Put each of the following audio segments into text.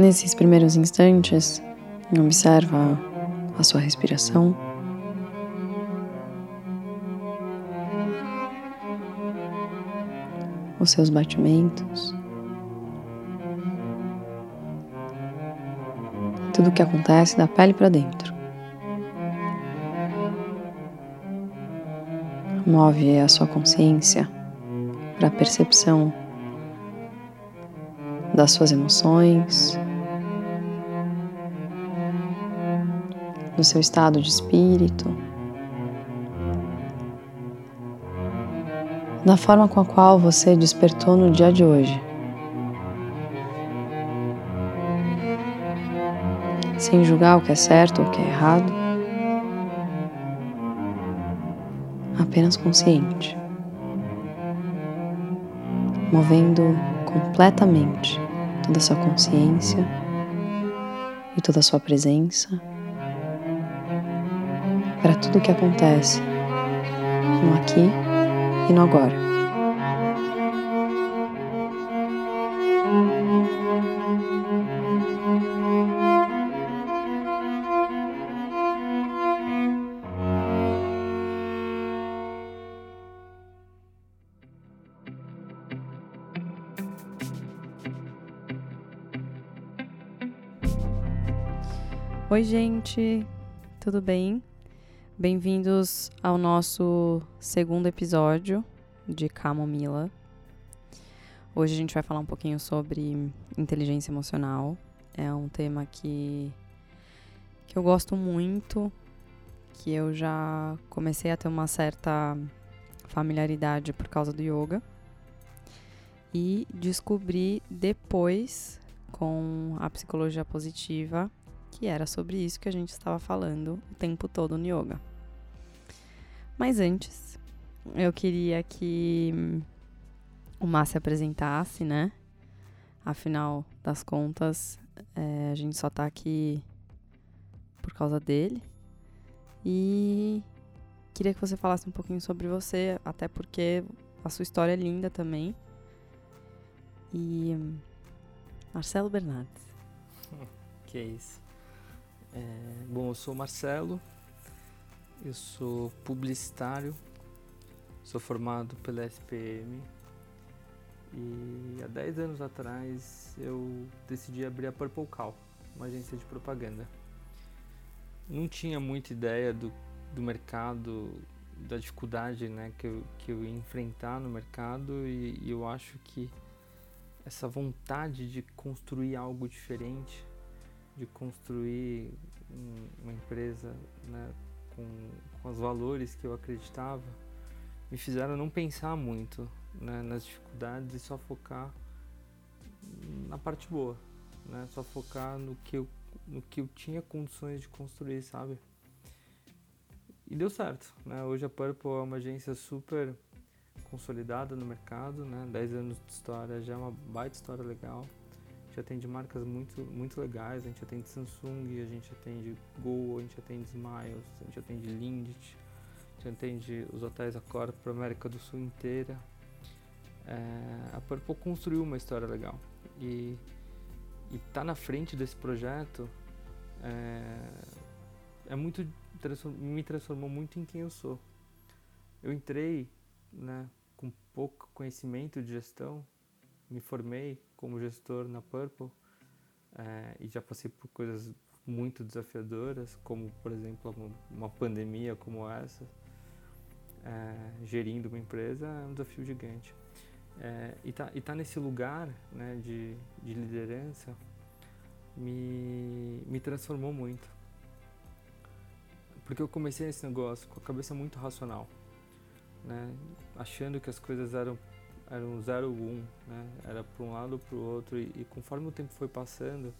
Nesses primeiros instantes, observa a sua respiração. Os seus batimentos. Tudo o que acontece da pele para dentro. Move a sua consciência para a percepção das suas emoções, do seu estado de espírito, da forma com a qual você despertou no dia de hoje. Sem julgar o que é certo ou o que é errado, apenas consciente, movendo completamente toda a sua consciência e toda a sua presença para tudo o que acontece no aqui e no agora. Oi, gente, tudo bem? Bem-vindos ao nosso segundo episódio de Camomila. Hoje a gente vai falar um pouquinho sobre inteligência emocional. É um tema que, que eu gosto muito, que eu já comecei a ter uma certa familiaridade por causa do yoga. E descobri depois, com a psicologia positiva, que era sobre isso que a gente estava falando o tempo todo no yoga. Mas antes, eu queria que o Mar se apresentasse, né? Afinal das contas, é, a gente só tá aqui por causa dele. E queria que você falasse um pouquinho sobre você, até porque a sua história é linda também. E Marcelo Bernardes. Que é isso. É, bom, eu sou Marcelo, eu sou publicitário, sou formado pela SPM e há 10 anos atrás eu decidi abrir a Purple Cow, uma agência de propaganda. Não tinha muita ideia do, do mercado, da dificuldade né, que, eu, que eu ia enfrentar no mercado e, e eu acho que essa vontade de construir algo diferente de construir uma empresa né, com, com os valores que eu acreditava, me fizeram não pensar muito né, nas dificuldades e só focar na parte boa, né, só focar no que, eu, no que eu tinha condições de construir, sabe? E deu certo, né? Hoje a Purple é uma agência super consolidada no mercado, né? 10 anos de história já é uma baita história legal gente atende marcas muito, muito legais, a gente atende Samsung, a gente atende Gol, a gente atende Smiles, a gente atende Lindt, a gente atende os hotéis Accor para a América do Sul inteira. É, a Purple construiu uma história legal e estar tá na frente desse projeto é, é muito me transformou muito em quem eu sou. Eu entrei né, com pouco conhecimento de gestão, me formei como gestor na Purple é, e já passei por coisas muito desafiadoras, como por exemplo uma pandemia como essa, é, gerindo uma empresa é um desafio gigante. É, e tá, e tá nesse lugar né, de, de liderança me, me transformou muito. Porque eu comecei esse negócio com a cabeça muito racional, né, achando que as coisas eram era um 0 1, né? Era para um lado para o outro e, e, conforme o tempo foi passando,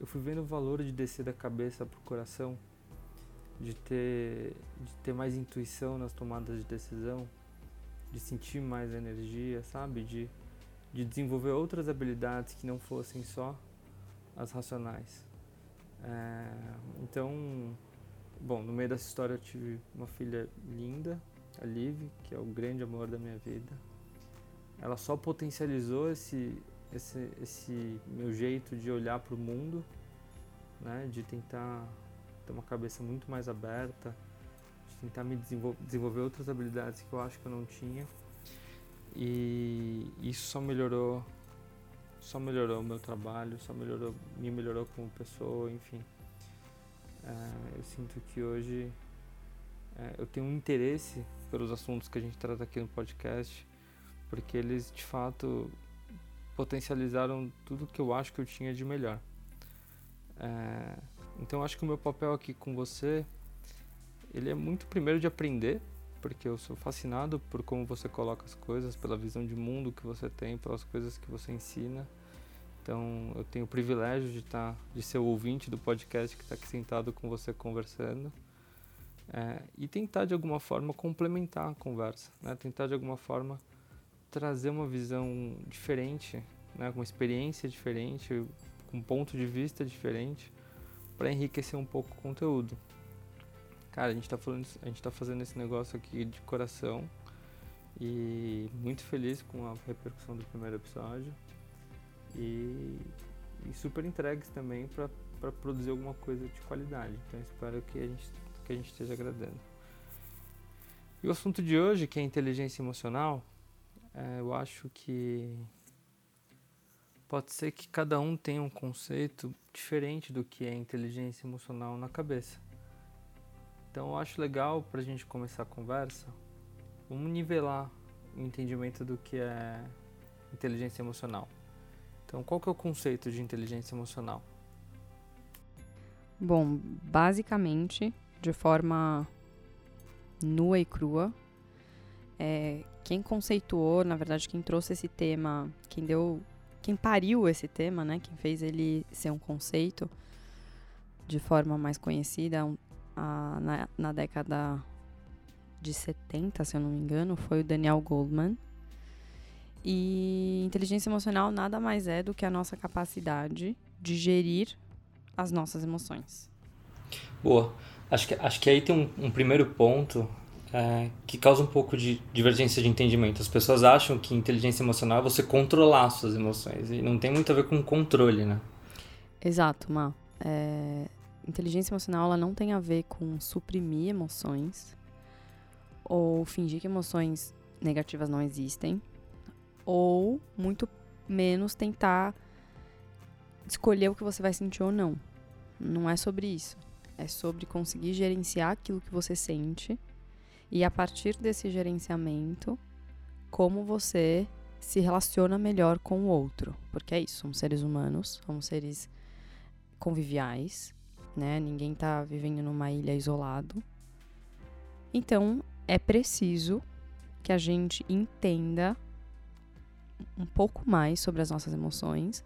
eu fui vendo o valor de descer da cabeça para o coração, de ter de ter mais intuição nas tomadas de decisão, de sentir mais energia, sabe? De de desenvolver outras habilidades que não fossem só as racionais. É, então, bom, no meio dessa história eu tive uma filha linda, a Liv, que é o grande amor da minha vida ela só potencializou esse, esse, esse meu jeito de olhar para o mundo, né, de tentar ter uma cabeça muito mais aberta, de tentar me desenvol desenvolver outras habilidades que eu acho que eu não tinha. E isso só melhorou, só melhorou o meu trabalho, só melhorou, me melhorou como pessoa, enfim. É, eu sinto que hoje é, eu tenho um interesse pelos assuntos que a gente trata aqui no podcast, porque eles de fato potencializaram tudo que eu acho que eu tinha de melhor. É, então acho que o meu papel aqui com você, ele é muito primeiro de aprender, porque eu sou fascinado por como você coloca as coisas, pela visão de mundo que você tem, pelas coisas que você ensina. Então eu tenho o privilégio de estar, tá, de ser o ouvinte do podcast que está aqui sentado com você conversando. É, e tentar de alguma forma complementar a conversa, né? tentar de alguma forma trazer uma visão diferente, né? uma experiência diferente, com um ponto de vista diferente, para enriquecer um pouco o conteúdo. Cara, a gente está falando, a gente tá fazendo esse negócio aqui de coração e muito feliz com a repercussão do primeiro episódio e, e super entregues também para produzir alguma coisa de qualidade. Então espero que a gente que a gente esteja agradando. E o assunto de hoje, que é inteligência emocional, é, eu acho que pode ser que cada um tenha um conceito diferente do que é inteligência emocional na cabeça. Então eu acho legal para a gente começar a conversa, vamos nivelar o entendimento do que é inteligência emocional. Então qual que é o conceito de inteligência emocional? Bom, basicamente de forma nua e crua. É, quem conceituou, na verdade, quem trouxe esse tema, quem deu, quem pariu esse tema, né, quem fez ele ser um conceito de forma mais conhecida a, na, na década de 70, se eu não me engano, foi o Daniel Goldman. E inteligência emocional nada mais é do que a nossa capacidade de gerir as nossas emoções. Boa. Acho que, acho que aí tem um, um primeiro ponto é, que causa um pouco de divergência de entendimento. As pessoas acham que inteligência emocional é você controlar suas emoções e não tem muito a ver com controle, né? Exato, Ma. É, inteligência emocional ela não tem a ver com suprimir emoções ou fingir que emoções negativas não existem ou muito menos tentar escolher o que você vai sentir ou não. Não é sobre isso. É sobre conseguir gerenciar aquilo que você sente e a partir desse gerenciamento, como você se relaciona melhor com o outro. Porque é isso, somos seres humanos, somos seres conviviais, né? Ninguém está vivendo numa ilha isolado. Então, é preciso que a gente entenda um pouco mais sobre as nossas emoções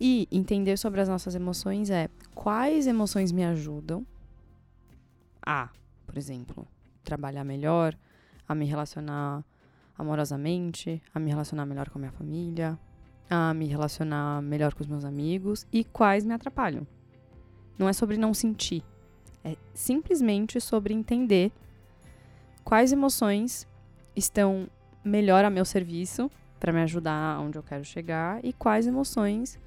e entender sobre as nossas emoções é quais emoções me ajudam a, por exemplo, trabalhar melhor, a me relacionar amorosamente, a me relacionar melhor com a minha família, a me relacionar melhor com os meus amigos e quais me atrapalham. Não é sobre não sentir, é simplesmente sobre entender quais emoções estão melhor a meu serviço para me ajudar onde eu quero chegar e quais emoções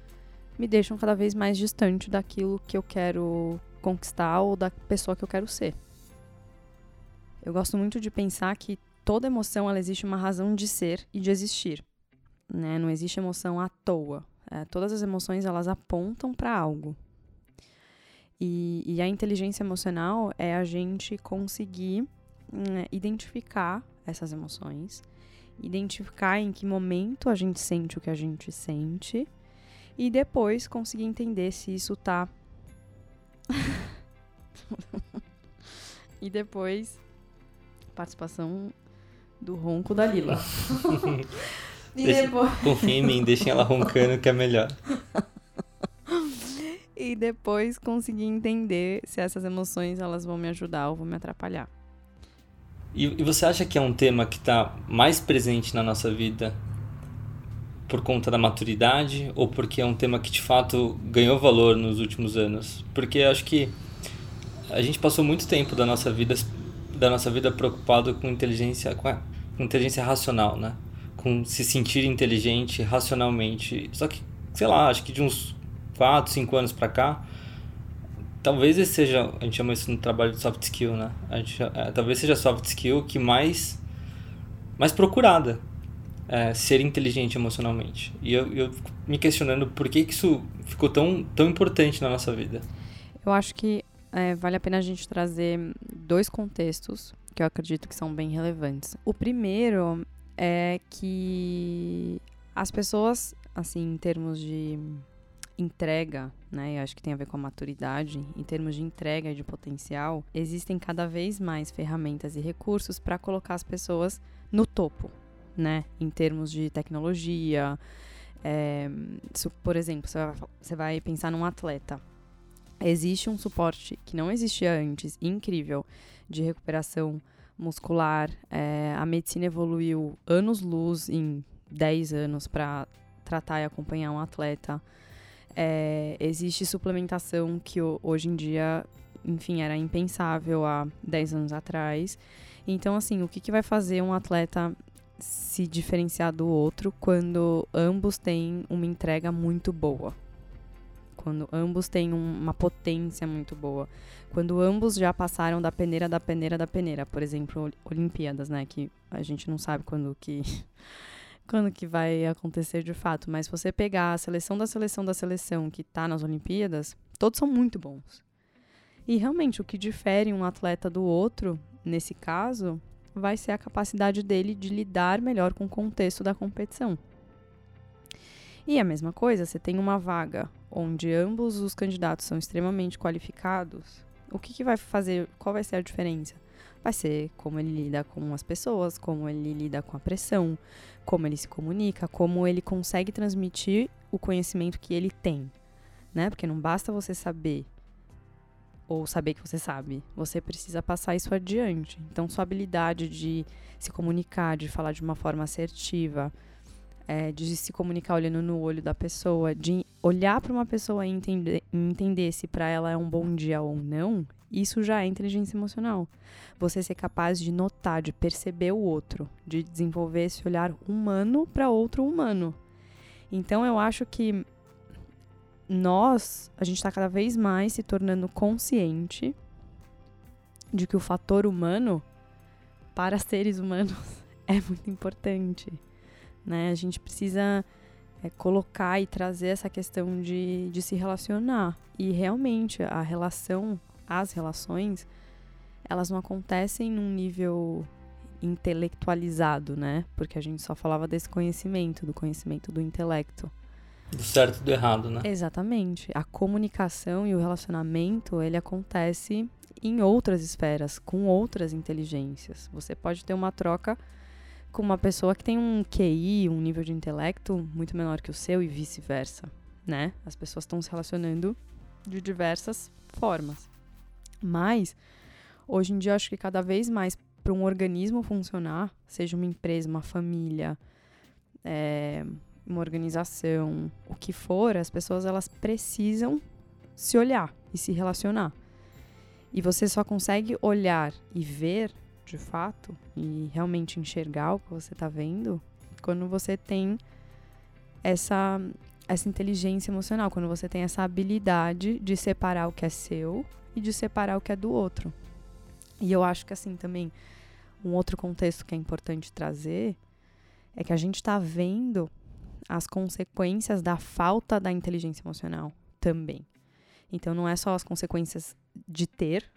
me deixam cada vez mais distante daquilo que eu quero conquistar ou da pessoa que eu quero ser. Eu gosto muito de pensar que toda emoção ela existe uma razão de ser e de existir. Né? Não existe emoção à toa. É, todas as emoções elas apontam para algo. E, e, a inteligência emocional é a gente conseguir né, identificar essas emoções, identificar em que momento a gente sente o que a gente sente e depois conseguir entender se isso tá. e depois, participação do ronco da Lila. e Deixa, depois... Confia em mim, deixem ela roncando que é melhor. e depois conseguir entender se essas emoções elas vão me ajudar ou vão me atrapalhar. E, e você acha que é um tema que está mais presente na nossa vida por conta da maturidade ou porque é um tema que de fato ganhou valor nos últimos anos? Porque acho que a gente passou muito tempo da nossa vida da nossa vida preocupado com inteligência com, a, com inteligência racional, né? com se sentir inteligente racionalmente. Só que, sei lá, acho que de uns 4, 5 anos para cá, talvez esse seja, a gente chama isso no trabalho de soft skill, né? A gente, é, talvez seja a soft skill que mais mais procurada é, ser inteligente emocionalmente. E eu, eu me questionando por que, que isso ficou tão, tão importante na nossa vida. Eu acho que é, vale a pena a gente trazer dois contextos que eu acredito que são bem relevantes. O primeiro é que as pessoas, assim, em termos de entrega, né? Eu acho que tem a ver com a maturidade, em termos de entrega e de potencial, existem cada vez mais ferramentas e recursos para colocar as pessoas no topo, né? Em termos de tecnologia. É, por exemplo, você vai, você vai pensar num atleta. Existe um suporte que não existia antes, incrível, de recuperação muscular. É, a medicina evoluiu anos-luz em 10 anos para tratar e acompanhar um atleta. É, existe suplementação que hoje em dia, enfim, era impensável há 10 anos atrás. Então, assim, o que, que vai fazer um atleta se diferenciar do outro quando ambos têm uma entrega muito boa? Quando ambos têm um, uma potência muito boa. Quando ambos já passaram da peneira da peneira da peneira. Por exemplo, Olimpíadas, né? Que a gente não sabe quando que quando que vai acontecer de fato, mas você pegar a seleção da seleção da seleção que está nas Olimpíadas, todos são muito bons. E realmente o que difere um atleta do outro, nesse caso, vai ser a capacidade dele de lidar melhor com o contexto da competição. E a mesma coisa, você tem uma vaga onde ambos os candidatos são extremamente qualificados, o que, que vai fazer, qual vai ser a diferença? vai ser como ele lida com as pessoas, como ele lida com a pressão, como ele se comunica, como ele consegue transmitir o conhecimento que ele tem, né? Porque não basta você saber ou saber que você sabe, você precisa passar isso adiante. Então, sua habilidade de se comunicar, de falar de uma forma assertiva, é, de se comunicar olhando no olho da pessoa, de olhar para uma pessoa e entender, entender se para ela é um bom dia ou não, isso já é inteligência emocional. Você ser capaz de notar, de perceber o outro, de desenvolver esse olhar humano para outro humano. Então eu acho que nós, a gente está cada vez mais se tornando consciente de que o fator humano para seres humanos é muito importante. Né? A gente precisa é, colocar e trazer essa questão de, de se relacionar. E realmente a relação as relações, elas não acontecem num nível intelectualizado, né? Porque a gente só falava desse conhecimento, do conhecimento do intelecto. Do certo e do errado, né? Exatamente. A comunicação e o relacionamento, ele acontece em outras esferas, com outras inteligências. Você pode ter uma troca com uma pessoa que tem um QI, um nível de intelecto muito menor que o seu e vice-versa, né? As pessoas estão se relacionando de diversas formas. Mas, hoje em dia, eu acho que cada vez mais, para um organismo funcionar, seja uma empresa, uma família, é, uma organização, o que for, as pessoas elas precisam se olhar e se relacionar. E você só consegue olhar e ver, de fato, e realmente enxergar o que você está vendo, quando você tem essa, essa inteligência emocional, quando você tem essa habilidade de separar o que é seu e de separar o que é do outro. E eu acho que assim também um outro contexto que é importante trazer é que a gente está vendo as consequências da falta da inteligência emocional também. Então não é só as consequências de ter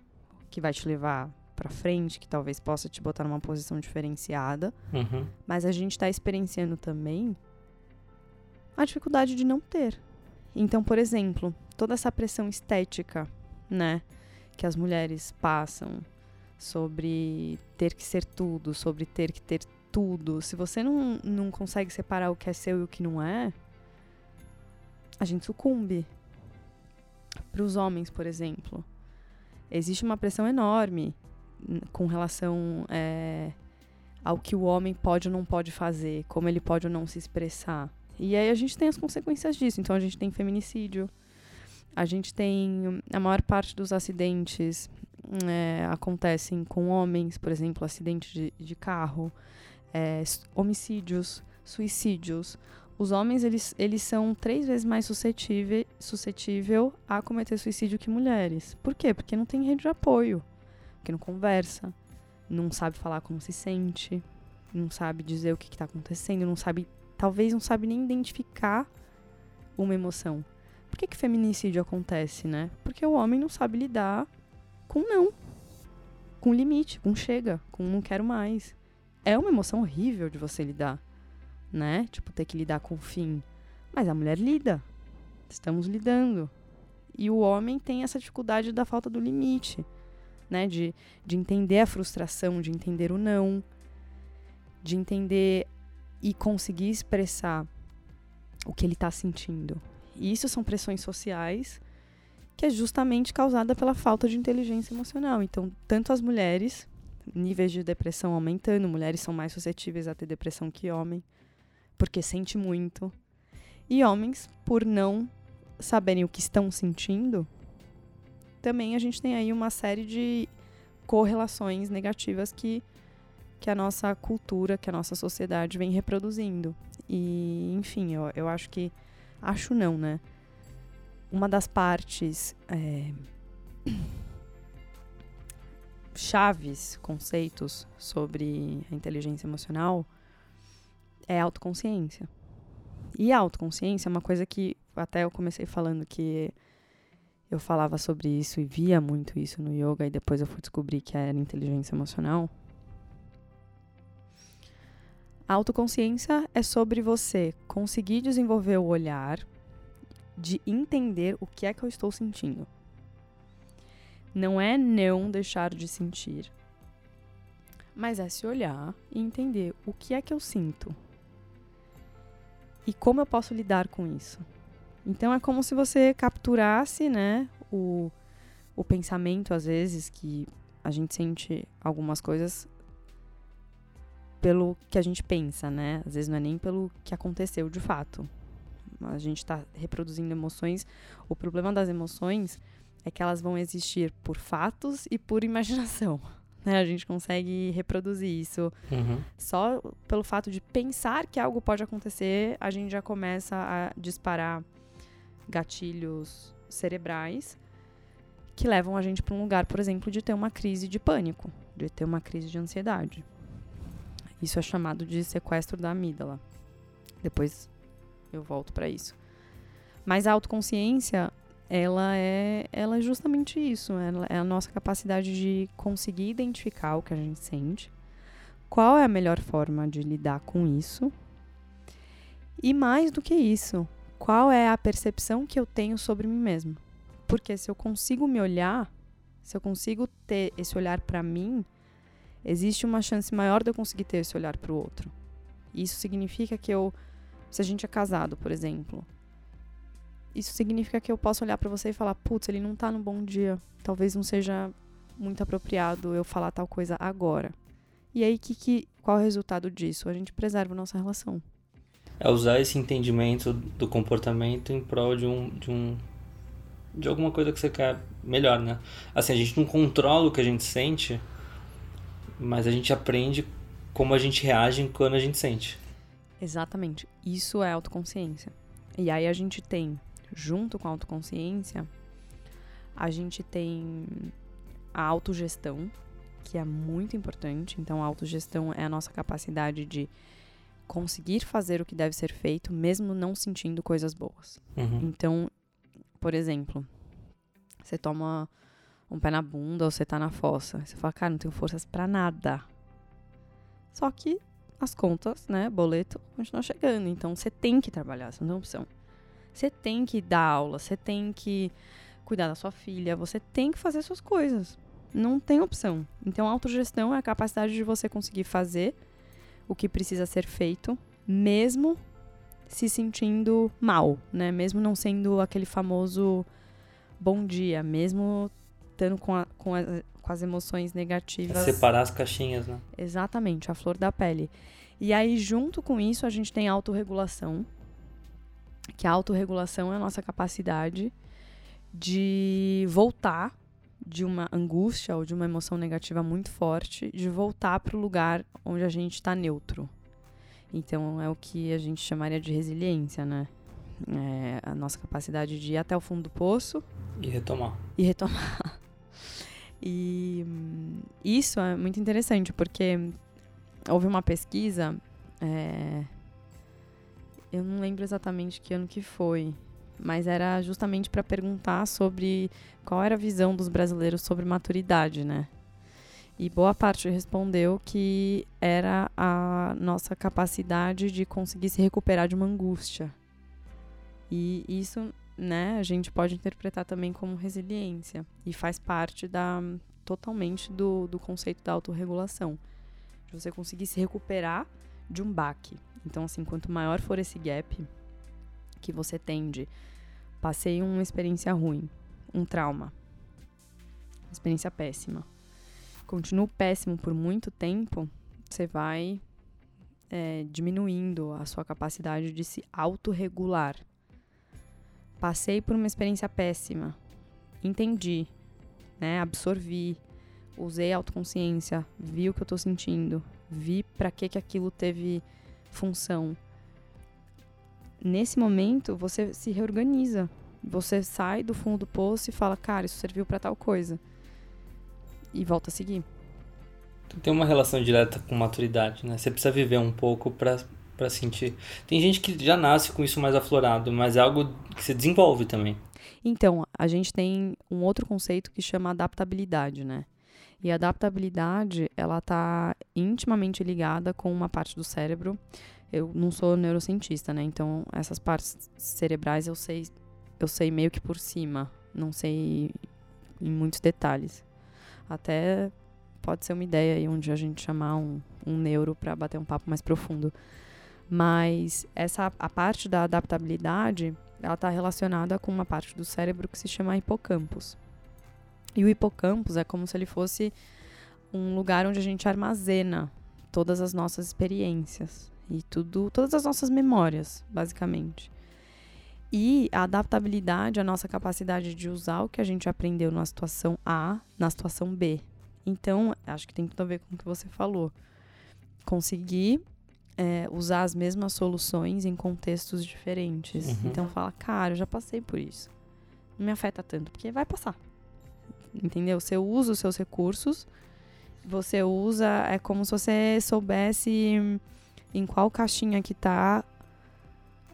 que vai te levar para frente, que talvez possa te botar numa posição diferenciada, uhum. mas a gente está experienciando também a dificuldade de não ter. Então, por exemplo, toda essa pressão estética né? Que as mulheres passam sobre ter que ser tudo, sobre ter que ter tudo. Se você não, não consegue separar o que é seu e o que não é, a gente sucumbe. Para os homens, por exemplo, existe uma pressão enorme com relação é, ao que o homem pode ou não pode fazer, como ele pode ou não se expressar. E aí a gente tem as consequências disso. Então a gente tem feminicídio, a gente tem a maior parte dos acidentes é, acontecem com homens, por exemplo, acidentes de, de carro, é, homicídios suicídios. Os homens, eles, eles são três vezes mais suscetível, suscetível a cometer suicídio que mulheres. Por quê? Porque não tem rede de apoio, porque não conversa, não sabe falar como se sente, não sabe dizer o que está acontecendo, não sabe, talvez não sabe nem identificar uma emoção. Por que, que feminicídio acontece, né? Porque o homem não sabe lidar com não, com limite, com chega, com não quero mais. É uma emoção horrível de você lidar né? Tipo, ter que lidar com o fim. Mas a mulher lida. Estamos lidando. E o homem tem essa dificuldade da falta do limite, né? De, de entender a frustração, de entender o não, de entender e conseguir expressar o que ele está sentindo. E isso são pressões sociais que é justamente causada pela falta de inteligência emocional. Então, tanto as mulheres, níveis de depressão aumentando, mulheres são mais suscetíveis a ter depressão que homem porque sente muito. E homens, por não saberem o que estão sentindo, também a gente tem aí uma série de correlações negativas que, que a nossa cultura, que a nossa sociedade vem reproduzindo. E, enfim, eu, eu acho que. Acho não, né? Uma das partes. É, chaves, conceitos sobre a inteligência emocional é autoconsciência. E a autoconsciência é uma coisa que até eu comecei falando que eu falava sobre isso e via muito isso no yoga e depois eu fui descobrir que era inteligência emocional. A autoconsciência é sobre você conseguir desenvolver o olhar de entender o que é que eu estou sentindo. Não é não deixar de sentir, mas é se olhar e entender o que é que eu sinto, e como eu posso lidar com isso. Então é como se você capturasse, né, o, o pensamento às vezes que a gente sente algumas coisas pelo que a gente pensa, né? Às vezes não é nem pelo que aconteceu de fato. A gente está reproduzindo emoções. O problema das emoções é que elas vão existir por fatos e por imaginação. Né? A gente consegue reproduzir isso. Uhum. Só pelo fato de pensar que algo pode acontecer, a gente já começa a disparar gatilhos cerebrais que levam a gente para um lugar, por exemplo, de ter uma crise de pânico, de ter uma crise de ansiedade. Isso é chamado de sequestro da amígdala. Depois eu volto para isso. Mas a autoconsciência ela é, ela é justamente isso. Ela é a nossa capacidade de conseguir identificar o que a gente sente, qual é a melhor forma de lidar com isso, e mais do que isso, qual é a percepção que eu tenho sobre mim mesmo. Porque se eu consigo me olhar, se eu consigo ter esse olhar para mim, existe uma chance maior de eu conseguir ter esse olhar para o outro. Isso significa que eu, se a gente é casado, por exemplo, isso significa que eu posso olhar para você e falar, putz, ele não tá num bom dia. Talvez não seja muito apropriado eu falar tal coisa agora. E aí, que, que, qual é o resultado disso? A gente preserva a nossa relação. É usar esse entendimento do comportamento em prol de um, de um de alguma coisa que você quer melhor, né? Assim, a gente não controla o que a gente sente, mas a gente aprende como a gente reage quando a gente sente. Exatamente. Isso é autoconsciência. E aí a gente tem junto com a autoconsciência, a gente tem a autogestão, que é muito importante. Então, a autogestão é a nossa capacidade de conseguir fazer o que deve ser feito, mesmo não sentindo coisas boas. Uhum. Então, por exemplo, você toma um pé na bunda ou você tá na fossa. Você fala, cara, não tenho forças para nada. Só que as contas, né, boleto, continuam chegando. Então, você tem que trabalhar, você não tem opção. Você tem que dar aula, você tem que cuidar da sua filha, você tem que fazer suas coisas. Não tem opção. Então, a autogestão é a capacidade de você conseguir fazer o que precisa ser feito, mesmo se sentindo mal, né? Mesmo não sendo aquele famoso bom dia, mesmo estando com, a, com, a, com as emoções negativas. Separar as caixinhas, né? Exatamente, a flor da pele. E aí, junto com isso, a gente tem a autorregulação, que a autorregulação é a nossa capacidade de voltar de uma angústia ou de uma emoção negativa muito forte, de voltar para o lugar onde a gente está neutro. Então é o que a gente chamaria de resiliência, né? É a nossa capacidade de ir até o fundo do poço e retomar. E retomar. E isso é muito interessante, porque houve uma pesquisa, é, eu não lembro exatamente que ano que foi, mas era justamente para perguntar sobre qual era a visão dos brasileiros sobre maturidade, né? E boa parte respondeu que era a nossa capacidade de conseguir se recuperar de uma angústia. E isso, né, a gente pode interpretar também como resiliência. E faz parte da totalmente do, do conceito da autorregulação. De você conseguir se recuperar de um baque. Então, assim, quanto maior for esse gap que você tem de passei uma experiência ruim, um trauma, experiência péssima continua péssimo por muito tempo, você vai é, diminuindo a sua capacidade de se autorregular. Passei por uma experiência péssima, entendi, né, absorvi, usei autoconsciência, vi o que eu estou sentindo, vi para que que aquilo teve função. Nesse momento, você se reorganiza. Você sai do fundo do poço e fala, cara, isso serviu para tal coisa e volta a seguir. Tem uma relação direta com maturidade, né? Você precisa viver um pouco para para sentir. Tem gente que já nasce com isso mais aflorado, mas é algo que se desenvolve também. Então, a gente tem um outro conceito que chama adaptabilidade, né? E a adaptabilidade, ela tá intimamente ligada com uma parte do cérebro. Eu não sou neurocientista, né? Então, essas partes cerebrais eu sei, eu sei meio que por cima, não sei em muitos detalhes. Até pode ser uma ideia aí onde a gente chamar um, um neuro para bater um papo mais profundo. Mas essa a parte da adaptabilidade, ela está relacionada com uma parte do cérebro que se chama hipocampus. E o hipocampus é como se ele fosse um lugar onde a gente armazena todas as nossas experiências e tudo, todas as nossas memórias, basicamente. E a adaptabilidade, a nossa capacidade de usar o que a gente aprendeu na situação A, na situação B. Então, acho que tem tudo a ver com o que você falou. Conseguir é, usar as mesmas soluções em contextos diferentes. Uhum. Então, fala, cara, eu já passei por isso. Não me afeta tanto, porque vai passar. Entendeu? Você usa os seus recursos, você usa, é como se você soubesse em qual caixinha que tá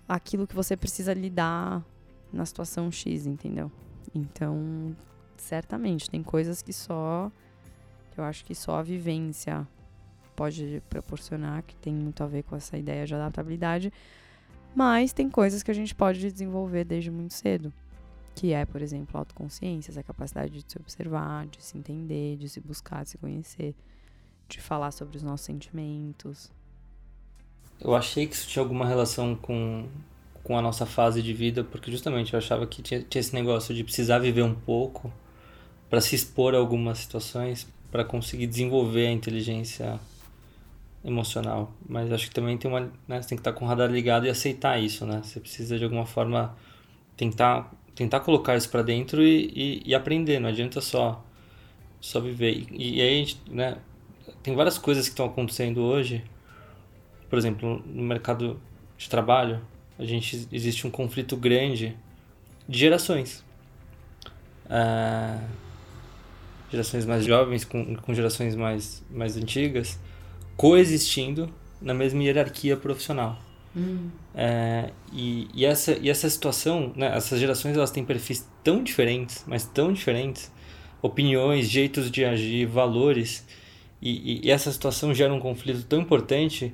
aquilo que você precisa lidar na situação X, entendeu? Então, certamente, tem coisas que só. Eu acho que só a vivência pode proporcionar, que tem muito a ver com essa ideia de adaptabilidade. Mas tem coisas que a gente pode desenvolver desde muito cedo. Que é, por exemplo, a autoconsciência, essa capacidade de se observar, de se entender, de se buscar, de se conhecer, de falar sobre os nossos sentimentos, eu achei que isso tinha alguma relação com, com a nossa fase de vida, porque justamente eu achava que tinha, tinha esse negócio de precisar viver um pouco para se expor a algumas situações, para conseguir desenvolver a inteligência emocional. Mas acho que também tem uma, né, você tem que estar com o radar ligado e aceitar isso, né? Você precisa de alguma forma tentar tentar colocar isso para dentro e, e, e, aprender, não adianta só só viver. E, e aí né, tem várias coisas que estão acontecendo hoje por exemplo, no mercado de trabalho, a gente existe um conflito grande de gerações. Ah, gerações mais jovens com, com gerações mais, mais antigas coexistindo na mesma hierarquia profissional. Hum. É, e, e, essa, e essa situação, né, essas gerações elas têm perfis tão diferentes, mas tão diferentes, opiniões, jeitos de agir, valores, e, e, e essa situação gera um conflito tão importante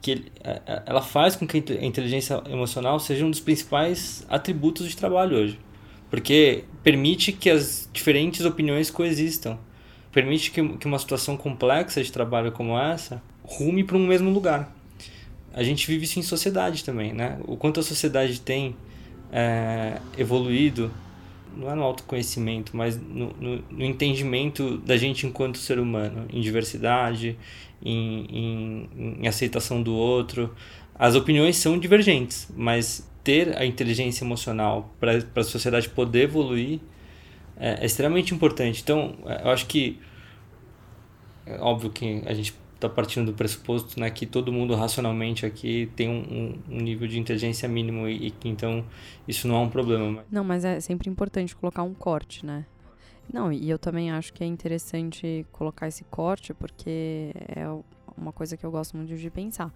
que é, é, ela faz com que a inteligência emocional seja um dos principais atributos de trabalho hoje. Porque permite que as diferentes opiniões coexistam. Permite que, que uma situação complexa de trabalho como essa rume para um mesmo lugar. A gente vive isso em sociedade também, né? O quanto a sociedade tem é, evoluído, não é no autoconhecimento, mas no, no, no entendimento da gente enquanto ser humano, em diversidade, em, em, em aceitação do outro. As opiniões são divergentes, mas ter a inteligência emocional para a sociedade poder evoluir é, é, extremamente importante. Então, é, eu acho que é óbvio que a gente tá partindo do pressuposto né, que todo mundo racionalmente aqui tem um, um nível de inteligência mínimo e, que então isso não é um problema. Não, mas é sempre importante colocar um corte, né? Não, e eu também acho que é interessante colocar esse corte porque é uma coisa que eu gosto muito de pensar.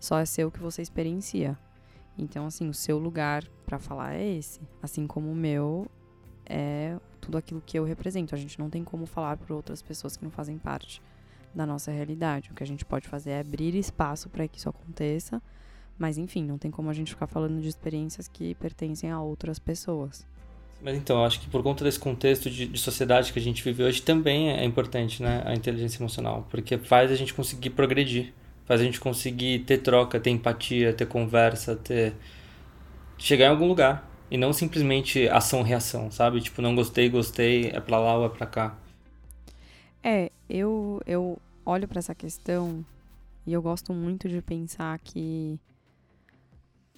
Só é seu que você experiencia. Então, assim, o seu lugar para falar é esse. Assim como o meu é tudo aquilo que eu represento. A gente não tem como falar para outras pessoas que não fazem parte da nossa realidade. O que a gente pode fazer é abrir espaço para que isso aconteça, mas enfim, não tem como a gente ficar falando de experiências que pertencem a outras pessoas. Mas então, acho que por conta desse contexto de, de, sociedade que a gente vive hoje, também é importante, né, a inteligência emocional, porque faz a gente conseguir progredir, faz a gente conseguir ter troca, ter empatia, ter conversa, ter chegar em algum lugar e não simplesmente ação-reação, sabe? Tipo, não gostei, gostei, é pra lá ou é pra cá. É, eu, eu olho para essa questão e eu gosto muito de pensar que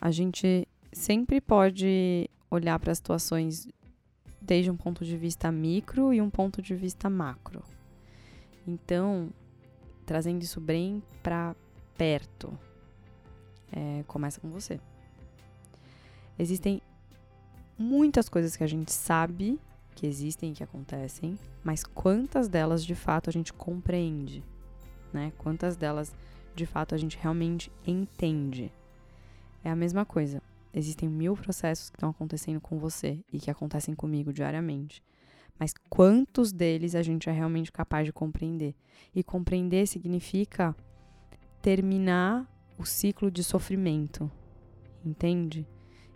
a gente sempre pode olhar para situações desde um ponto de vista micro e um ponto de vista macro. Então, trazendo isso bem para perto, é, começa com você. Existem muitas coisas que a gente sabe que existem e que acontecem, mas quantas delas de fato a gente compreende, né? Quantas delas de fato a gente realmente entende. É a mesma coisa. Existem mil processos que estão acontecendo com você e que acontecem comigo diariamente. Mas quantos deles a gente é realmente capaz de compreender? E compreender significa terminar o ciclo de sofrimento. Entende?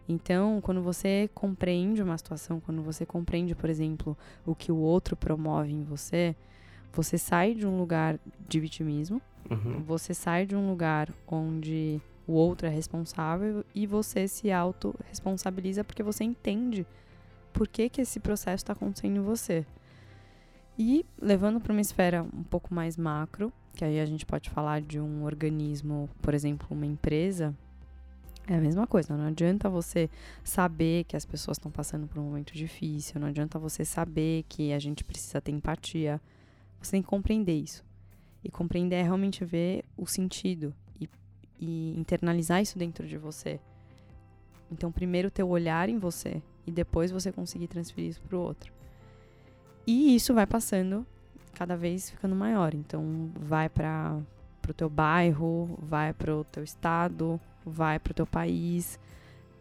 Então, quando você compreende uma situação, quando você compreende, por exemplo, o que o outro promove em você, você sai de um lugar de vitimismo, uhum. você sai de um lugar onde o outro é responsável e você se autorresponsabiliza porque você entende por que, que esse processo está acontecendo em você. E levando para uma esfera um pouco mais macro, que aí a gente pode falar de um organismo, por exemplo, uma empresa, é a mesma coisa, não adianta você saber que as pessoas estão passando por um momento difícil, não adianta você saber que a gente precisa ter empatia. Você tem que compreender isso. E compreender é realmente ver o sentido e, e internalizar isso dentro de você. Então, primeiro ter o olhar em você e depois você conseguir transferir isso para o outro. E isso vai passando cada vez ficando maior. Então, vai para o teu bairro, vai para o teu estado, vai para o teu país,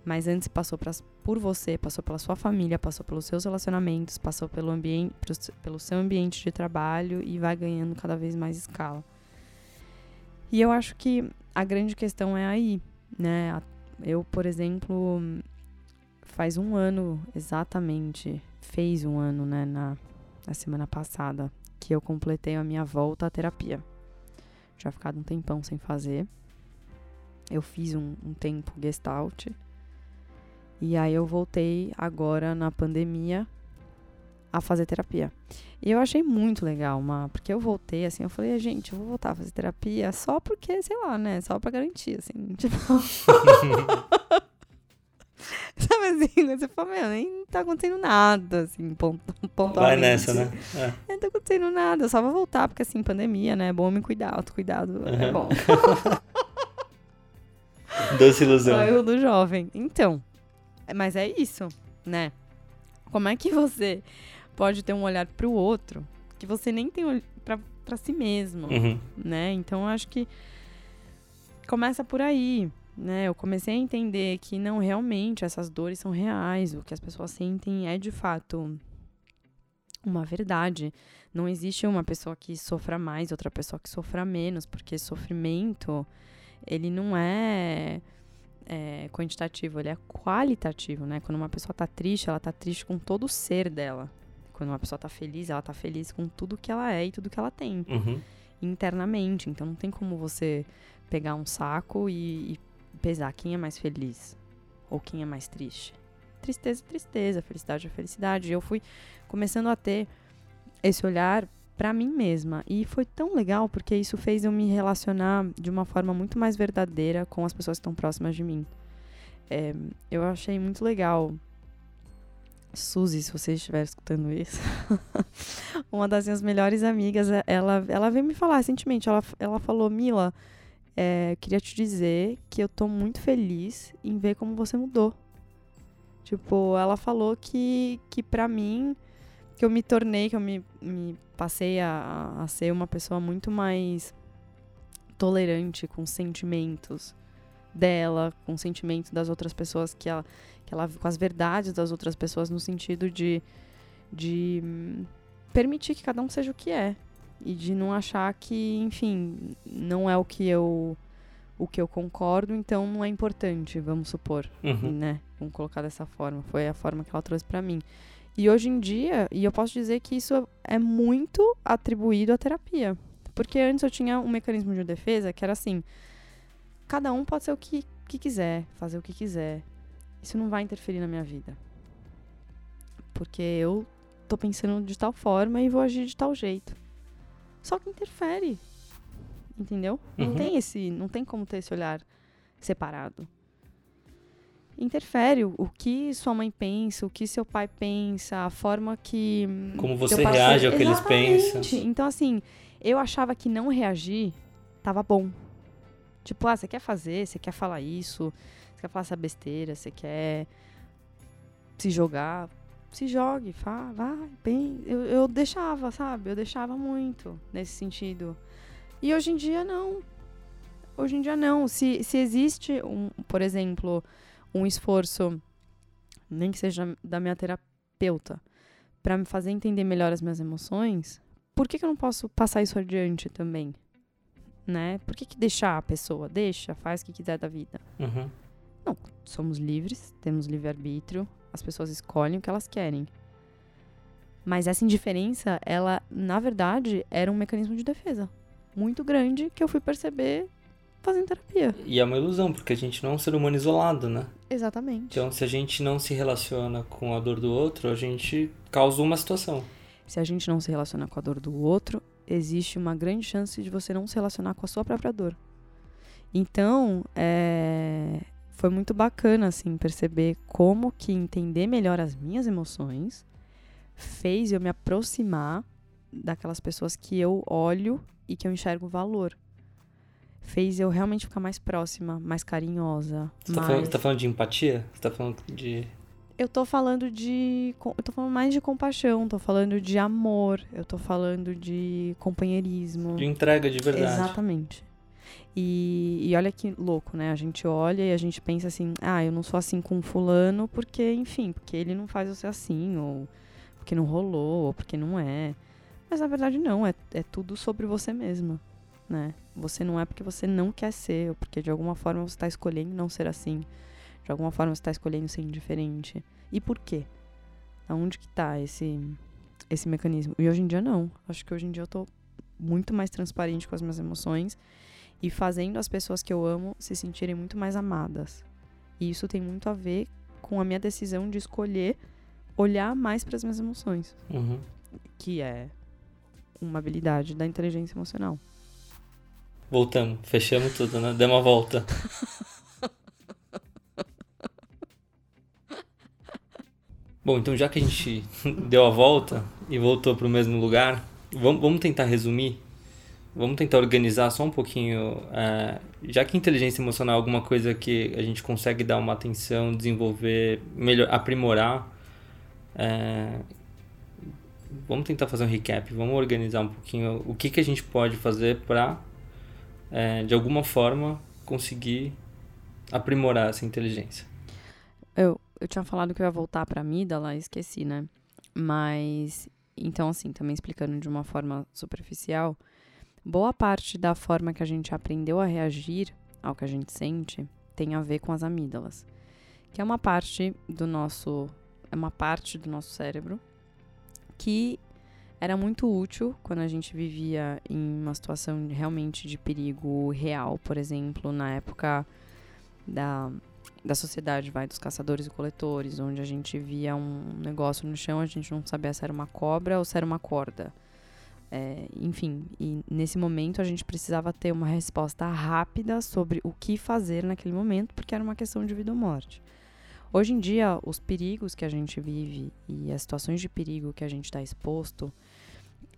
mas antes passou pra, por você, passou pela sua família, passou pelos seus relacionamentos, passou pelo ambiente, pelo seu ambiente de trabalho e vai ganhando cada vez mais escala. E eu acho que a grande questão é aí, né? Eu, por exemplo, faz um ano exatamente, fez um ano, né, na, na semana passada, que eu completei a minha volta à terapia. Já ficado um tempão sem fazer. Eu fiz um, um tempo gestalt. E aí eu voltei agora na pandemia a fazer terapia. E eu achei muito legal, uma, porque eu voltei assim, eu falei, gente, eu vou voltar a fazer terapia só porque, sei lá, né, só pra garantir, assim, tipo... Sabe assim, você fala, meu, nem tá acontecendo nada, assim, ponto, pontualmente. Vai nessa, né? É. Não tá acontecendo nada, eu só vou voltar, porque assim, pandemia, né, é bom me cuidar, autocuidado, uhum. é bom. Doce ilusão. Sonho do jovem. Então, mas é isso, né? Como é que você pode ter um olhar para o outro que você nem tem para si mesmo, uhum. né? Então, eu acho que começa por aí, né? Eu comecei a entender que não realmente essas dores são reais, o que as pessoas sentem é de fato uma verdade. Não existe uma pessoa que sofra mais, outra pessoa que sofra menos, porque sofrimento ele não é, é, quantitativo, ele é qualitativo, né? Quando uma pessoa tá triste, ela tá triste com todo o ser dela. Quando uma pessoa tá feliz, ela tá feliz com tudo que ela é e tudo que ela tem. Uhum. Internamente. Então não tem como você pegar um saco e, e pesar quem é mais feliz ou quem é mais triste. Tristeza é tristeza, felicidade é felicidade. Eu fui começando a ter esse olhar para mim mesma. E foi tão legal porque isso fez eu me relacionar de uma forma muito mais verdadeira com as pessoas que estão próximas de mim. É, eu achei muito legal Suzy, se você estiver escutando isso, uma das minhas melhores amigas, é, ela, ela veio me falar recentemente. Ela, ela falou: Mila, é, queria te dizer que eu tô muito feliz em ver como você mudou. Tipo, ela falou que, que pra mim, que eu me tornei, que eu me, me passei a, a ser uma pessoa muito mais tolerante com sentimentos dela, com sentimentos das outras pessoas que ela que ela com as verdades das outras pessoas no sentido de de hum, permitir que cada um seja o que é e de não achar que, enfim, não é o que eu o que eu concordo, então não é importante, vamos supor, uhum. né? Vamos colocar dessa forma. Foi a forma que ela trouxe para mim. E hoje em dia, e eu posso dizer que isso é muito atribuído à terapia. Porque antes eu tinha um mecanismo de defesa que era assim: cada um pode ser o que, que quiser, fazer o que quiser. Isso não vai interferir na minha vida. Porque eu tô pensando de tal forma e vou agir de tal jeito. Só que interfere. Entendeu? Uhum. Não tem esse, não tem como ter esse olhar separado. Interfere o, que sua mãe pensa, o que seu pai pensa, a forma que como você reage ao que eles pensam. Então assim, eu achava que não reagir tava bom. Tipo, ah, você quer fazer, você quer falar isso, quer falar essa besteira, você quer se jogar, se jogue, vá, vai, bem. Eu, eu deixava, sabe? Eu deixava muito nesse sentido. E hoje em dia não. Hoje em dia não. Se, se existe, um, por exemplo, um esforço, nem que seja da minha terapeuta, para me fazer entender melhor as minhas emoções, por que, que eu não posso passar isso adiante também? Né? Por que, que deixar a pessoa? Deixa, faz o que quiser da vida. Uhum. Não, somos livres, temos livre-arbítrio, as pessoas escolhem o que elas querem. Mas essa indiferença, ela, na verdade, era um mecanismo de defesa muito grande que eu fui perceber fazendo terapia. E é uma ilusão, porque a gente não é um ser humano isolado, né? Exatamente. Então, se a gente não se relaciona com a dor do outro, a gente causa uma situação. Se a gente não se relaciona com a dor do outro, existe uma grande chance de você não se relacionar com a sua própria dor. Então, é, foi muito bacana, assim, perceber como que entender melhor as minhas emoções fez eu me aproximar daquelas pessoas que eu olho e que eu enxergo valor. Fez eu realmente ficar mais próxima, mais carinhosa. Você, mais... Tá, falando, você tá falando de empatia? Você tá falando de. Eu tô falando de. Eu tô falando mais de compaixão, tô falando de amor, eu tô falando de companheirismo. De entrega de verdade. Exatamente. E, e, olha que louco, né? A gente olha e a gente pensa assim, ah, eu não sou assim com fulano porque, enfim, porque ele não faz eu ser assim, ou porque não rolou, ou porque não é. Mas na verdade não, é, é tudo sobre você mesma, né? Você não é porque você não quer ser, ou porque de alguma forma você está escolhendo não ser assim. De alguma forma você está escolhendo ser indiferente. E por quê? Aonde que tá esse, esse mecanismo? E hoje em dia não. Acho que hoje em dia eu tô muito mais transparente com as minhas emoções e fazendo as pessoas que eu amo se sentirem muito mais amadas. E isso tem muito a ver com a minha decisão de escolher olhar mais para as minhas emoções, uhum. que é uma habilidade da inteligência emocional. Voltamos, fechamos tudo, né? Deu uma volta. Bom, então já que a gente deu a volta e voltou para o mesmo lugar, vamos, vamos tentar resumir vamos tentar organizar só um pouquinho. Uh, já que inteligência emocional é alguma coisa que a gente consegue dar uma atenção, desenvolver, melhor, aprimorar, uh, vamos tentar fazer um recap, vamos organizar um pouquinho o que, que a gente pode fazer para, eh, de alguma forma, conseguir aprimorar essa inteligência. Eu, eu tinha falado que eu ia voltar para a amígdala, esqueci, né? Mas, então, assim, também explicando de uma forma superficial, Boa parte da forma que a gente aprendeu a reagir ao que a gente sente tem a ver com as amígdalas, que é uma parte do nosso é uma parte do nosso cérebro que era muito útil quando a gente vivia em uma situação realmente de perigo real, por exemplo, na época da, da sociedade vai dos caçadores e coletores, onde a gente via um negócio no chão, a gente não sabia se era uma cobra ou se era uma corda. É, enfim, e nesse momento a gente precisava ter uma resposta rápida sobre o que fazer naquele momento, porque era uma questão de vida ou morte. Hoje em dia, os perigos que a gente vive e as situações de perigo que a gente está exposto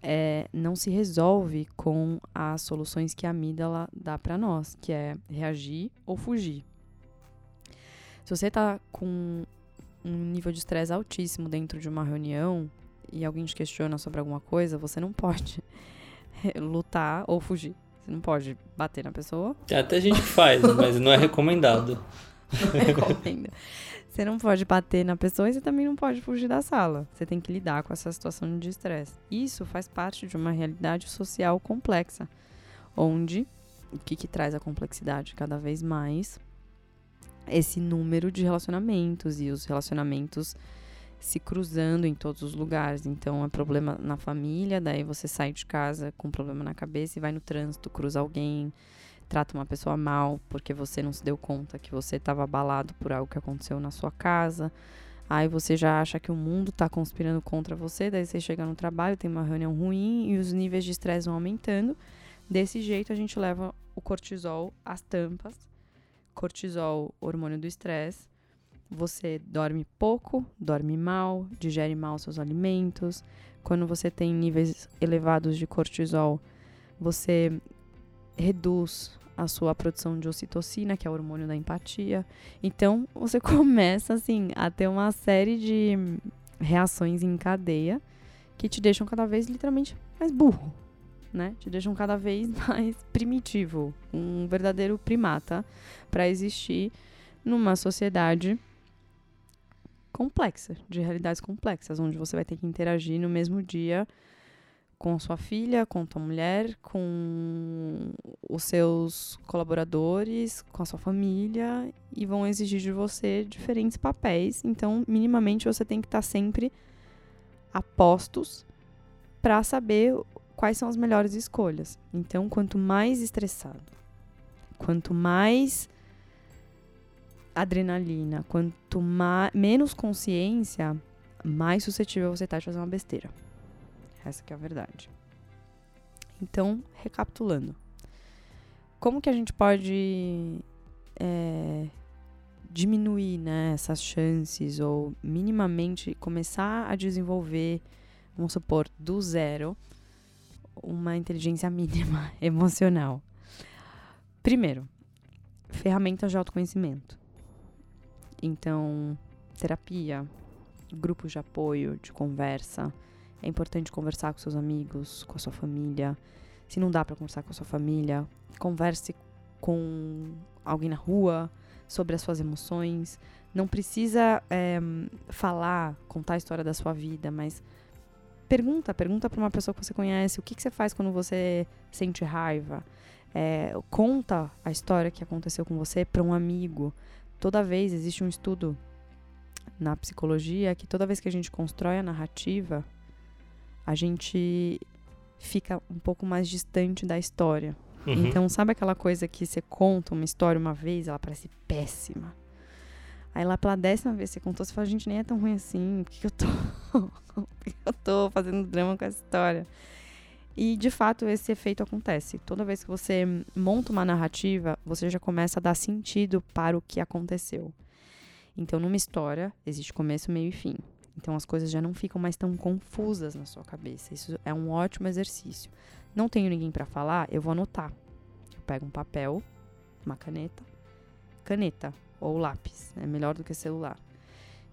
é, não se resolve com as soluções que a amígdala dá para nós, que é reagir ou fugir. Se você está com um nível de estresse altíssimo dentro de uma reunião e alguém te questiona sobre alguma coisa, você não pode lutar ou fugir. Você não pode bater na pessoa. Até a gente faz, mas não é recomendado. Não recomenda. Você não pode bater na pessoa e você também não pode fugir da sala. Você tem que lidar com essa situação de estresse. Isso faz parte de uma realidade social complexa, onde o que, que traz a complexidade cada vez mais esse número de relacionamentos e os relacionamentos se cruzando em todos os lugares. Então, é problema na família, daí você sai de casa com problema na cabeça e vai no trânsito, cruza alguém, trata uma pessoa mal porque você não se deu conta que você estava abalado por algo que aconteceu na sua casa. Aí você já acha que o mundo está conspirando contra você, daí você chega no trabalho, tem uma reunião ruim e os níveis de estresse vão aumentando. Desse jeito a gente leva o cortisol às tampas. Cortisol, hormônio do estresse, você dorme pouco, dorme mal, digere mal seus alimentos. Quando você tem níveis elevados de cortisol, você reduz a sua produção de ocitocina, que é o hormônio da empatia. Então, você começa assim a ter uma série de reações em cadeia que te deixam cada vez literalmente mais burro, né? Te deixam cada vez mais primitivo, um verdadeiro primata para existir numa sociedade complexa, de realidades complexas, onde você vai ter que interagir no mesmo dia com sua filha, com tua mulher, com os seus colaboradores, com a sua família e vão exigir de você diferentes papéis. Então, minimamente você tem que estar sempre a postos para saber quais são as melhores escolhas. Então, quanto mais estressado, quanto mais adrenalina, quanto menos consciência, mais suscetível você está de fazer uma besteira. Essa que é a verdade. Então, recapitulando. Como que a gente pode é, diminuir né, essas chances ou minimamente começar a desenvolver, vamos supor, do zero, uma inteligência mínima emocional? Primeiro, ferramentas de autoconhecimento. Então, terapia, grupos de apoio, de conversa. É importante conversar com seus amigos, com a sua família. Se não dá para conversar com a sua família, converse com alguém na rua sobre as suas emoções. Não precisa é, falar, contar a história da sua vida, mas pergunta, pergunta para uma pessoa que você conhece o que, que você faz quando você sente raiva. É, conta a história que aconteceu com você para um amigo toda vez existe um estudo na psicologia que toda vez que a gente constrói a narrativa, a gente fica um pouco mais distante da história. Uhum. Então, sabe aquela coisa que você conta uma história uma vez, ela parece péssima. Aí lá pela décima vez você contou, você fala, gente, nem é tão ruim assim, por que, que eu tô. por que eu tô fazendo drama com essa história? E de fato esse efeito acontece. Toda vez que você monta uma narrativa, você já começa a dar sentido para o que aconteceu. Então, numa história, existe começo, meio e fim. Então, as coisas já não ficam mais tão confusas na sua cabeça. Isso é um ótimo exercício. Não tenho ninguém para falar, eu vou anotar. Eu pego um papel, uma caneta, caneta ou lápis, é melhor do que celular.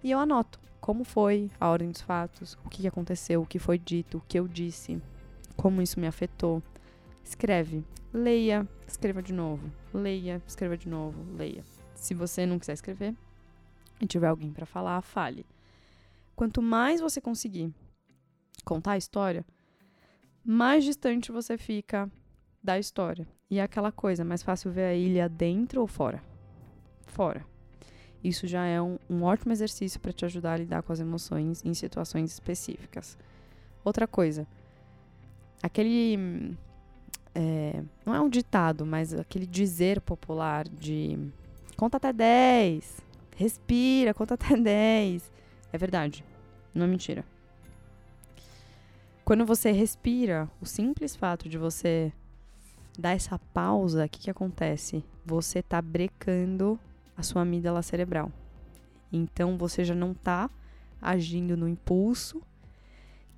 E eu anoto como foi a ordem dos fatos, o que aconteceu, o que foi dito, o que eu disse, como isso me afetou. Escreve, leia, escreva de novo, leia, escreva de novo, leia. Se você não quiser escrever e tiver alguém para falar, fale. Quanto mais você conseguir contar a história, mais distante você fica da história. E é aquela coisa, mais fácil ver a ilha dentro ou fora? Fora. Isso já é um, um ótimo exercício para te ajudar a lidar com as emoções em situações específicas. Outra coisa, aquele. É, não é um ditado, mas aquele dizer popular de conta até 10, respira, conta até 10. É verdade, não é mentira. Quando você respira, o simples fato de você dar essa pausa, o que, que acontece? Você está brecando a sua amígdala cerebral. Então você já não está agindo no impulso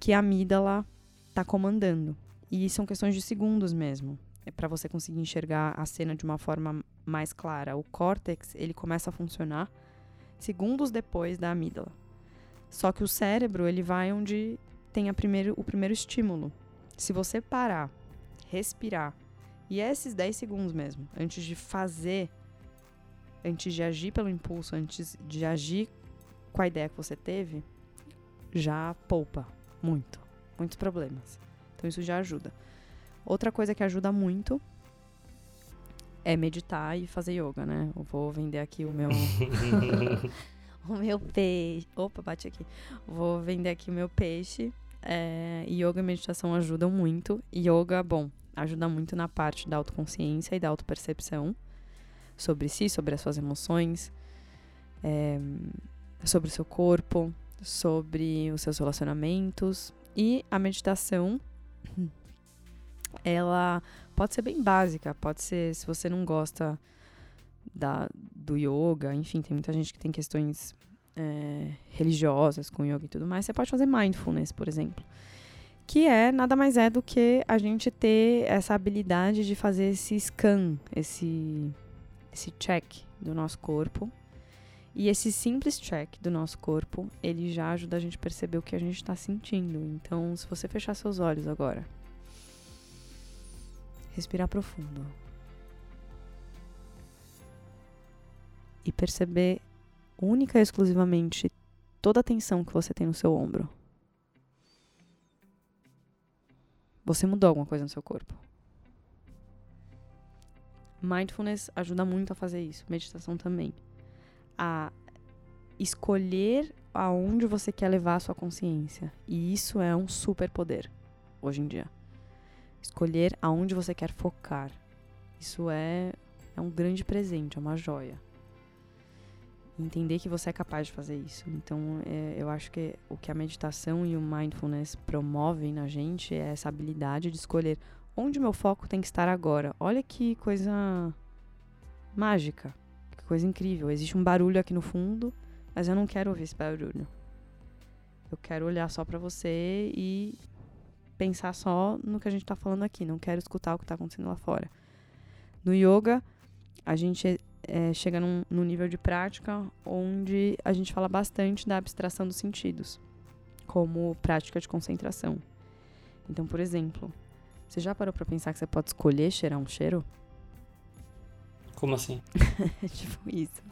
que a amígdala está comandando. E são questões de segundos mesmo. É para você conseguir enxergar a cena de uma forma mais clara. O córtex, ele começa a funcionar segundos depois da amígdala. Só que o cérebro, ele vai onde tem primeiro, o primeiro estímulo. Se você parar, respirar, e é esses 10 segundos mesmo, antes de fazer, antes de agir pelo impulso, antes de agir com a ideia que você teve, já poupa muito, muitos problemas. Então isso já ajuda. Outra coisa que ajuda muito é meditar e fazer yoga, né? Eu vou vender aqui o meu o meu peixe. Opa, bate aqui. Vou vender aqui o meu peixe. É, yoga e meditação ajudam muito. Yoga, bom, ajuda muito na parte da autoconsciência e da autopercepção sobre si, sobre as suas emoções, é, sobre o seu corpo, sobre os seus relacionamentos. E a meditação, ela pode ser bem básica, pode ser, se você não gosta da, do yoga, enfim, tem muita gente que tem questões é, religiosas com yoga e tudo mais, você pode fazer mindfulness, por exemplo. Que é nada mais é do que a gente ter essa habilidade de fazer esse scan, esse, esse check do nosso corpo. E esse simples check do nosso corpo, ele já ajuda a gente a perceber o que a gente está sentindo. Então, se você fechar seus olhos agora, respirar profundo. E perceber única e exclusivamente toda a tensão que você tem no seu ombro. Você mudou alguma coisa no seu corpo. Mindfulness ajuda muito a fazer isso, meditação também. A escolher aonde você quer levar a sua consciência. E isso é um super poder hoje em dia. Escolher aonde você quer focar. Isso é, é um grande presente, é uma joia entender que você é capaz de fazer isso. Então, é, eu acho que o que a meditação e o mindfulness promovem na gente é essa habilidade de escolher onde meu foco tem que estar agora. Olha que coisa mágica, que coisa incrível. Existe um barulho aqui no fundo, mas eu não quero ouvir esse barulho. Eu quero olhar só para você e pensar só no que a gente está falando aqui. Não quero escutar o que está acontecendo lá fora. No yoga, a gente é, chega num, num nível de prática onde a gente fala bastante da abstração dos sentidos, como prática de concentração. Então, por exemplo, você já parou para pensar que você pode escolher cheirar um cheiro? Como assim? É tipo isso.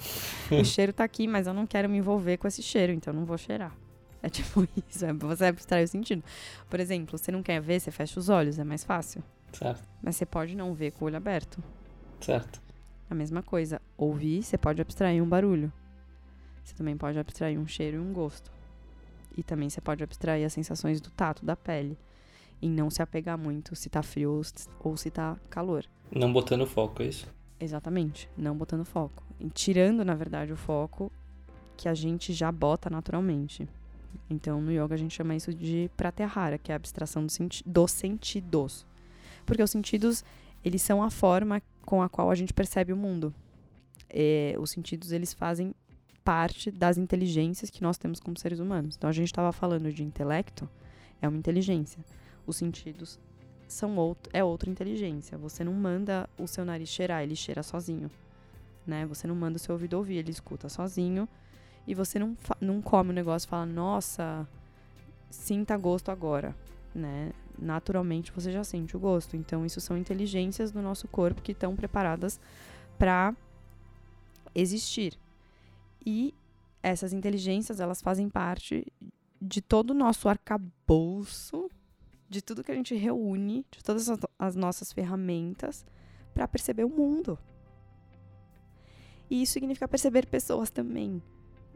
o cheiro tá aqui, mas eu não quero me envolver com esse cheiro, então eu não vou cheirar. É tipo isso, é, você abstrai o sentido. Por exemplo, você não quer ver, você fecha os olhos, é mais fácil. Certo. Mas você pode não ver com o olho aberto. Certo. A mesma coisa. Ouvir, você pode abstrair um barulho. Você também pode abstrair um cheiro e um gosto. E também você pode abstrair as sensações do tato, da pele. E não se apegar muito se tá frio ou se tá calor. Não botando foco, é isso? Exatamente. Não botando foco. E tirando, na verdade, o foco que a gente já bota naturalmente. Então, no yoga a gente chama isso de pratyahara, que é a abstração do senti dos sentidos. Porque os sentidos, eles são a forma com a qual a gente percebe o mundo. É, os sentidos eles fazem parte das inteligências que nós temos como seres humanos. Então a gente estava falando de intelecto, é uma inteligência. Os sentidos são outro, é outra inteligência. Você não manda o seu nariz cheirar, ele cheira sozinho, né? Você não manda o seu ouvido ouvir, ele escuta sozinho. E você não, não come o negócio e fala, nossa, sinta gosto agora, né? Naturalmente você já sente o gosto. Então, isso são inteligências do nosso corpo que estão preparadas para existir. E essas inteligências, elas fazem parte de todo o nosso arcabouço, de tudo que a gente reúne, de todas as nossas ferramentas para perceber o mundo. E isso significa perceber pessoas também.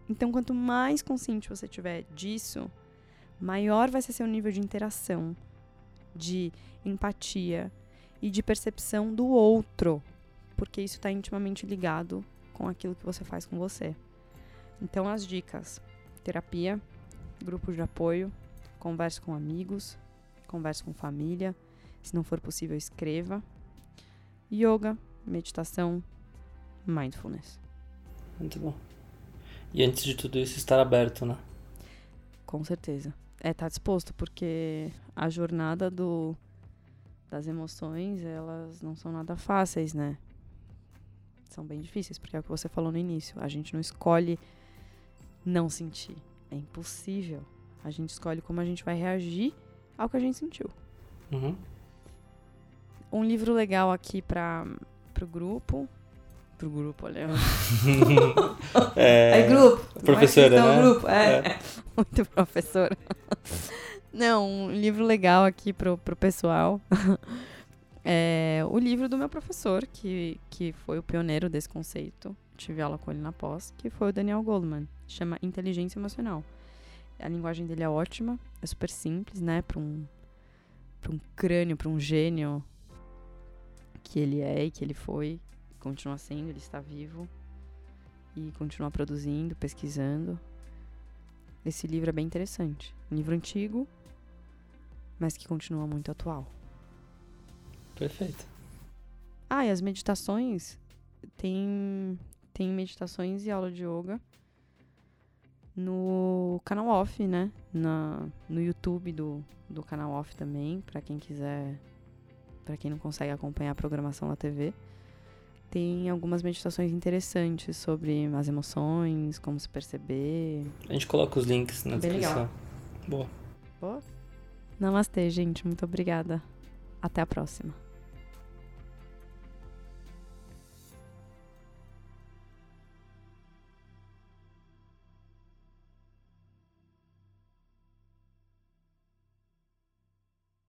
Então, quanto mais consciente você tiver disso, maior vai ser seu nível de interação, de empatia e de percepção do outro, porque isso está intimamente ligado com aquilo que você faz com você. Então, as dicas: terapia, grupo de apoio, converse com amigos, converse com família, se não for possível, escreva. Yoga, meditação, mindfulness. Muito bom. E antes de tudo isso, estar aberto, né? Com certeza. É, tá disposto, porque a jornada do, das emoções, elas não são nada fáceis, né? São bem difíceis, porque é o que você falou no início. A gente não escolhe não sentir. É impossível. A gente escolhe como a gente vai reagir ao que a gente sentiu. Uhum. Um livro legal aqui para pro grupo. Pro grupo, olha. é, é grupo. Professora, né? Grupo. É. é. Muito professora. Não, um livro legal aqui pro, pro pessoal. É o livro do meu professor, que, que foi o pioneiro desse conceito. Tive aula com ele na pós, que foi o Daniel Goldman. Chama Inteligência Emocional. A linguagem dele é ótima, é super simples, né? Para um, pra um crânio, para um gênio que ele é e que ele foi, continua sendo, ele está vivo e continua produzindo, pesquisando. Esse livro é bem interessante. Um livro antigo, mas que continua muito atual. Perfeito. Ah, e as meditações tem tem meditações e aula de yoga no canal off, né? Na, no YouTube do, do canal off também, para quem quiser, para quem não consegue acompanhar a programação na TV. Tem algumas meditações interessantes sobre as emoções, como se perceber. A gente coloca os links na Bem descrição. Legal. Boa. Boa. Namastê, gente. Muito obrigada. Até a próxima.